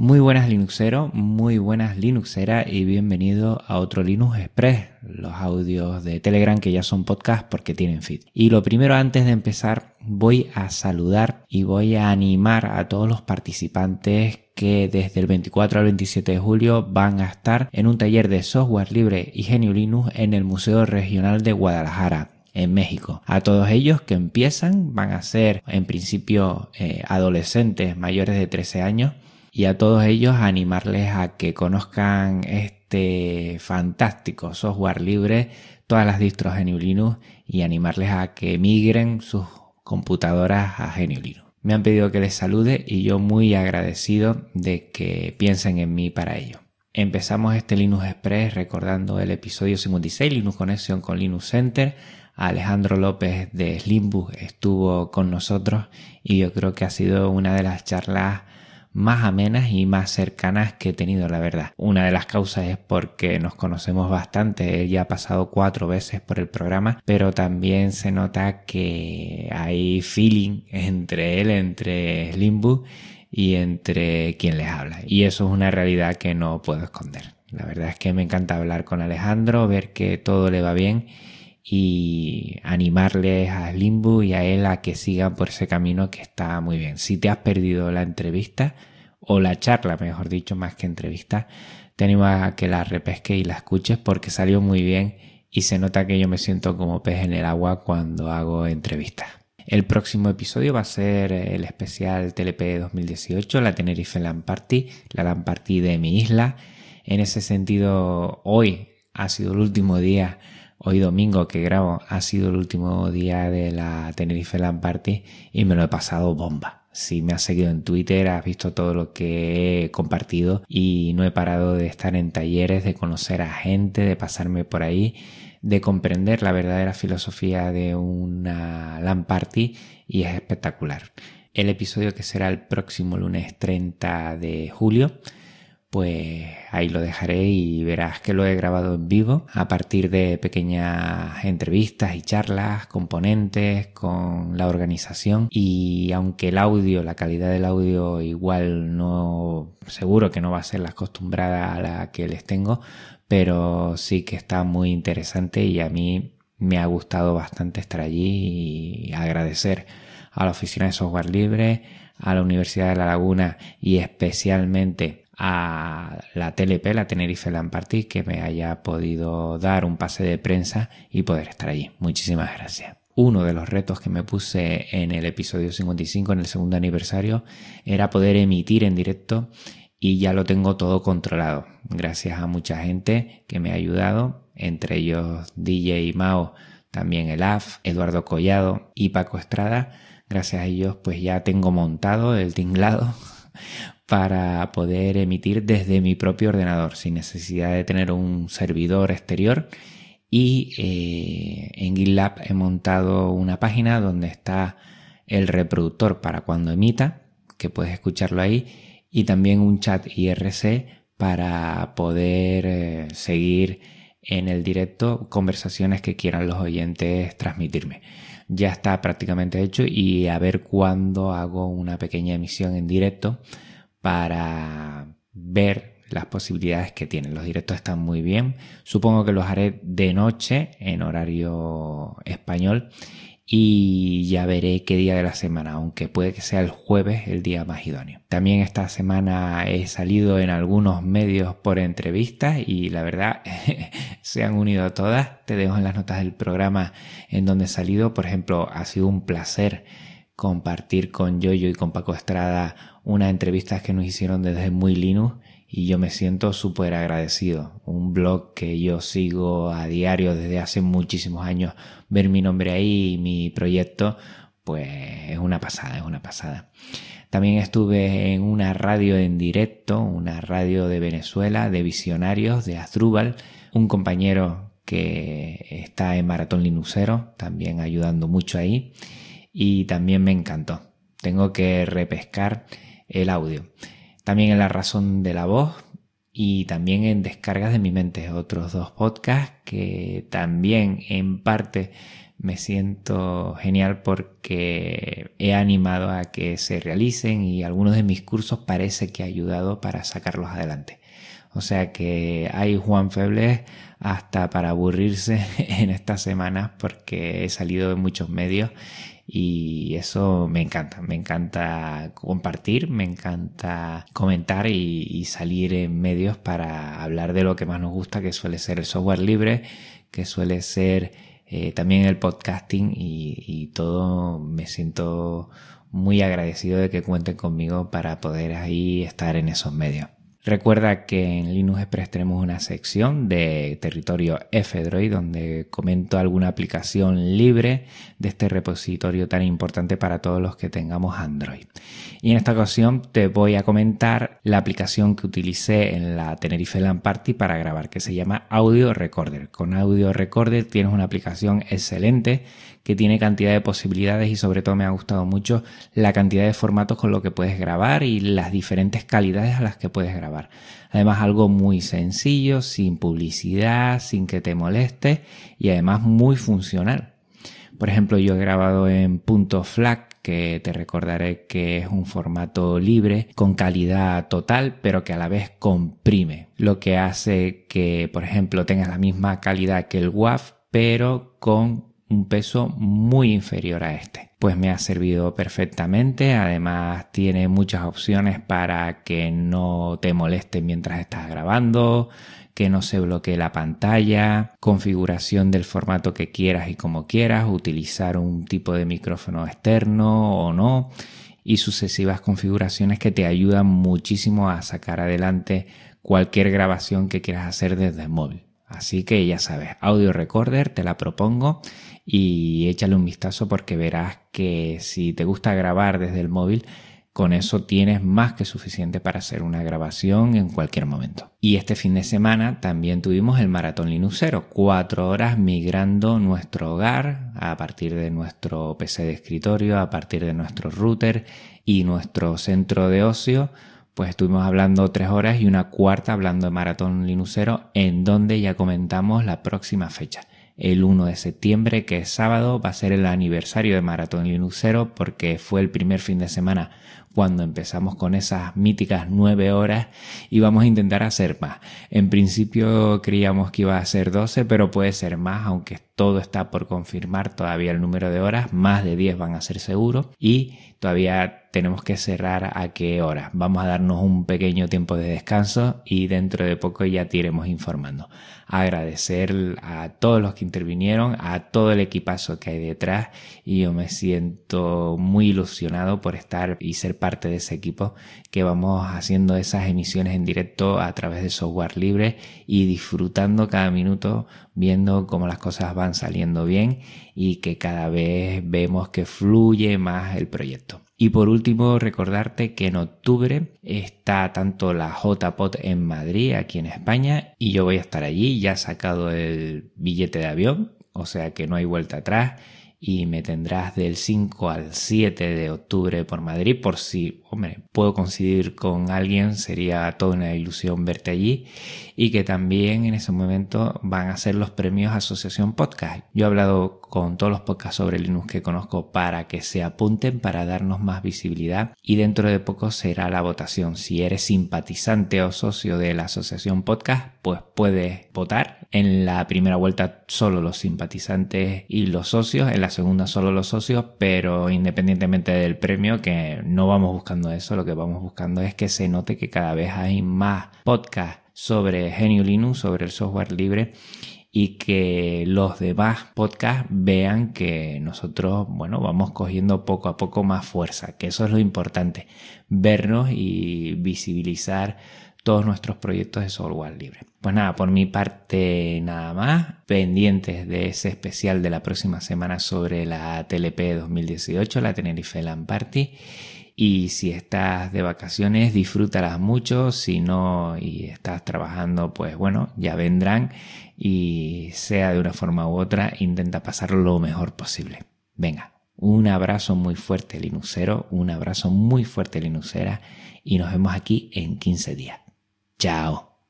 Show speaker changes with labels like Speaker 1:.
Speaker 1: Muy buenas Linuxero, muy buenas Linuxera y bienvenido a otro Linux Express, los audios de Telegram que ya son podcast porque tienen feed. Y lo primero antes de empezar voy a saludar y voy a animar a todos los participantes que desde el 24 al 27 de julio van a estar en un taller de software libre y genio Linux en el Museo Regional de Guadalajara en México. A todos ellos que empiezan van a ser en principio eh, adolescentes mayores de 13 años y a todos ellos animarles a que conozcan este fantástico software libre, todas las distros GNU Linux y animarles a que migren sus computadoras a GNU Linux. Me han pedido que les salude y yo muy agradecido de que piensen en mí para ello. Empezamos este Linux Express recordando el episodio 56, Linux Conexión con Linux Center. Alejandro López de Slimbook estuvo con nosotros y yo creo que ha sido una de las charlas más amenas y más cercanas que he tenido, la verdad. Una de las causas es porque nos conocemos bastante. Él ya ha pasado cuatro veces por el programa, pero también se nota que hay feeling entre él, entre Slimbu y entre quien les habla. Y eso es una realidad que no puedo esconder. La verdad es que me encanta hablar con Alejandro, ver que todo le va bien y animarles a Limbu y a él a que sigan por ese camino que está muy bien. Si te has perdido la entrevista o la charla, mejor dicho, más que entrevista, te animo a que la repesque y la escuches porque salió muy bien y se nota que yo me siento como pez en el agua cuando hago entrevistas. El próximo episodio va a ser el especial TLP 2018, la Tenerife Land Party, la Land Party de mi isla. En ese sentido, hoy ha sido el último día Hoy domingo que grabo ha sido el último día de la Tenerife Land Party y me lo he pasado bomba. Si me has seguido en Twitter, has visto todo lo que he compartido y no he parado de estar en talleres, de conocer a gente, de pasarme por ahí, de comprender la verdadera filosofía de una LAN party y es espectacular. El episodio que será el próximo lunes 30 de julio pues ahí lo dejaré y verás que lo he grabado en vivo a partir de pequeñas entrevistas y charlas, componentes con la organización. Y aunque el audio, la calidad del audio igual no, seguro que no va a ser la acostumbrada a la que les tengo, pero sí que está muy interesante y a mí me ha gustado bastante estar allí y agradecer a la Oficina de Software Libre, a la Universidad de La Laguna y especialmente a la TLP, la Tenerife Land Party, que me haya podido dar un pase de prensa y poder estar allí. Muchísimas gracias. Uno de los retos que me puse en el episodio 55, en el segundo aniversario, era poder emitir en directo y ya lo tengo todo controlado. Gracias a mucha gente que me ha ayudado, entre ellos DJ Mao, también el AF, Eduardo Collado y Paco Estrada. Gracias a ellos pues ya tengo montado el tinglado para poder emitir desde mi propio ordenador sin necesidad de tener un servidor exterior y eh, en GitLab he montado una página donde está el reproductor para cuando emita que puedes escucharlo ahí y también un chat IRC para poder eh, seguir en el directo conversaciones que quieran los oyentes transmitirme. Ya está prácticamente hecho y a ver cuándo hago una pequeña emisión en directo para ver las posibilidades que tienen. Los directos están muy bien. Supongo que los haré de noche en horario español y ya veré qué día de la semana, aunque puede que sea el jueves el día más idóneo. También esta semana he salido en algunos medios por entrevistas y la verdad se han unido todas. Te dejo en las notas del programa en donde he salido. Por ejemplo, ha sido un placer compartir con Yoyo y con Paco Estrada una entrevista que nos hicieron desde Muy Linux y yo me siento súper agradecido. Un blog que yo sigo a diario desde hace muchísimos años, ver mi nombre ahí y mi proyecto, pues es una pasada, es una pasada. También estuve en una radio en directo, una radio de Venezuela, de visionarios, de Azdrúbal, un compañero que está en Maratón Linuxero, también ayudando mucho ahí, y también me encantó. Tengo que repescar el audio. También en La Razón de la Voz y también en Descargas de mi mente, otros dos podcasts que también en parte me siento genial porque he animado a que se realicen y algunos de mis cursos parece que ha ayudado para sacarlos adelante. O sea que hay Juan Febles hasta para aburrirse en estas semanas porque he salido en muchos medios y eso me encanta, me encanta compartir, me encanta comentar y, salir en medios para hablar de lo que más nos gusta, que suele ser el software libre, que suele ser eh, también el podcasting y, y todo me siento muy agradecido de que cuenten conmigo para poder ahí estar en esos medios. Recuerda que en Linux Express tenemos una sección de territorio F-Droid donde comento alguna aplicación libre de este repositorio tan importante para todos los que tengamos Android. Y en esta ocasión te voy a comentar la aplicación que utilicé en la Tenerife LAN Party para grabar que se llama Audio Recorder. Con Audio Recorder tienes una aplicación excelente que tiene cantidad de posibilidades y sobre todo me ha gustado mucho la cantidad de formatos con lo que puedes grabar y las diferentes calidades a las que puedes grabar. Además algo muy sencillo, sin publicidad, sin que te moleste y además muy funcional. Por ejemplo, yo he grabado en punto FLAC, que te recordaré que es un formato libre con calidad total, pero que a la vez comprime, lo que hace que, por ejemplo, tengas la misma calidad que el WAV, pero con un peso muy inferior a este. Pues me ha servido perfectamente, además tiene muchas opciones para que no te moleste mientras estás grabando, que no se bloquee la pantalla, configuración del formato que quieras y como quieras, utilizar un tipo de micrófono externo o no y sucesivas configuraciones que te ayudan muchísimo a sacar adelante cualquier grabación que quieras hacer desde el móvil. Así que ya sabes, audio recorder te la propongo y échale un vistazo porque verás que si te gusta grabar desde el móvil, con eso tienes más que suficiente para hacer una grabación en cualquier momento. Y este fin de semana también tuvimos el Maratón Linuxero, cuatro horas migrando nuestro hogar a partir de nuestro PC de escritorio, a partir de nuestro router y nuestro centro de ocio. Pues estuvimos hablando tres horas y una cuarta hablando de Maratón Linuxero, en donde ya comentamos la próxima fecha. El 1 de septiembre, que es sábado, va a ser el aniversario de Maratón Linuxero porque fue el primer fin de semana cuando empezamos con esas míticas nueve horas y vamos a intentar hacer más. En principio creíamos que iba a ser 12, pero puede ser más, aunque todo está por confirmar todavía el número de horas, más de 10 van a ser seguro y todavía tenemos que cerrar a qué hora. Vamos a darnos un pequeño tiempo de descanso y dentro de poco ya te iremos informando. Agradecer a todos los que intervinieron, a todo el equipazo que hay detrás y yo me siento muy ilusionado por estar y ser parte de ese equipo que vamos haciendo esas emisiones en directo a través de software libre y disfrutando cada minuto viendo cómo las cosas van saliendo bien y que cada vez vemos que fluye más el proyecto. Y por último, recordarte que en octubre está tanto la JPOT en Madrid, aquí en España, y yo voy a estar allí, ya he sacado el billete de avión, o sea que no hay vuelta atrás y me tendrás del 5 al 7 de octubre por Madrid por si, hombre, puedo coincidir con alguien, sería toda una ilusión verte allí y que también en ese momento van a ser los premios Asociación Podcast. Yo he hablado con todos los podcasts sobre Linux que conozco para que se apunten para darnos más visibilidad y dentro de poco será la votación. Si eres simpatizante o socio de la Asociación Podcast, pues puedes votar. En la primera vuelta solo los simpatizantes y los socios, segunda solo los socios, pero independientemente del premio, que no vamos buscando eso, lo que vamos buscando es que se note que cada vez hay más podcasts sobre Genio Linux, sobre el software libre y que los demás podcasts vean que nosotros, bueno, vamos cogiendo poco a poco más fuerza, que eso es lo importante, vernos y visibilizar todos nuestros proyectos de software libre. Pues nada, por mi parte nada más, pendientes de ese especial de la próxima semana sobre la TLP 2018, la Tenerife LAN Party y si estás de vacaciones, disfrútalas mucho. Si no y estás trabajando, pues bueno, ya vendrán. Y sea de una forma u otra, intenta pasarlo lo mejor posible. Venga, un abrazo muy fuerte, Linuxero. Un abrazo muy fuerte, Linuxera. Y nos vemos aquí en 15 días. 教。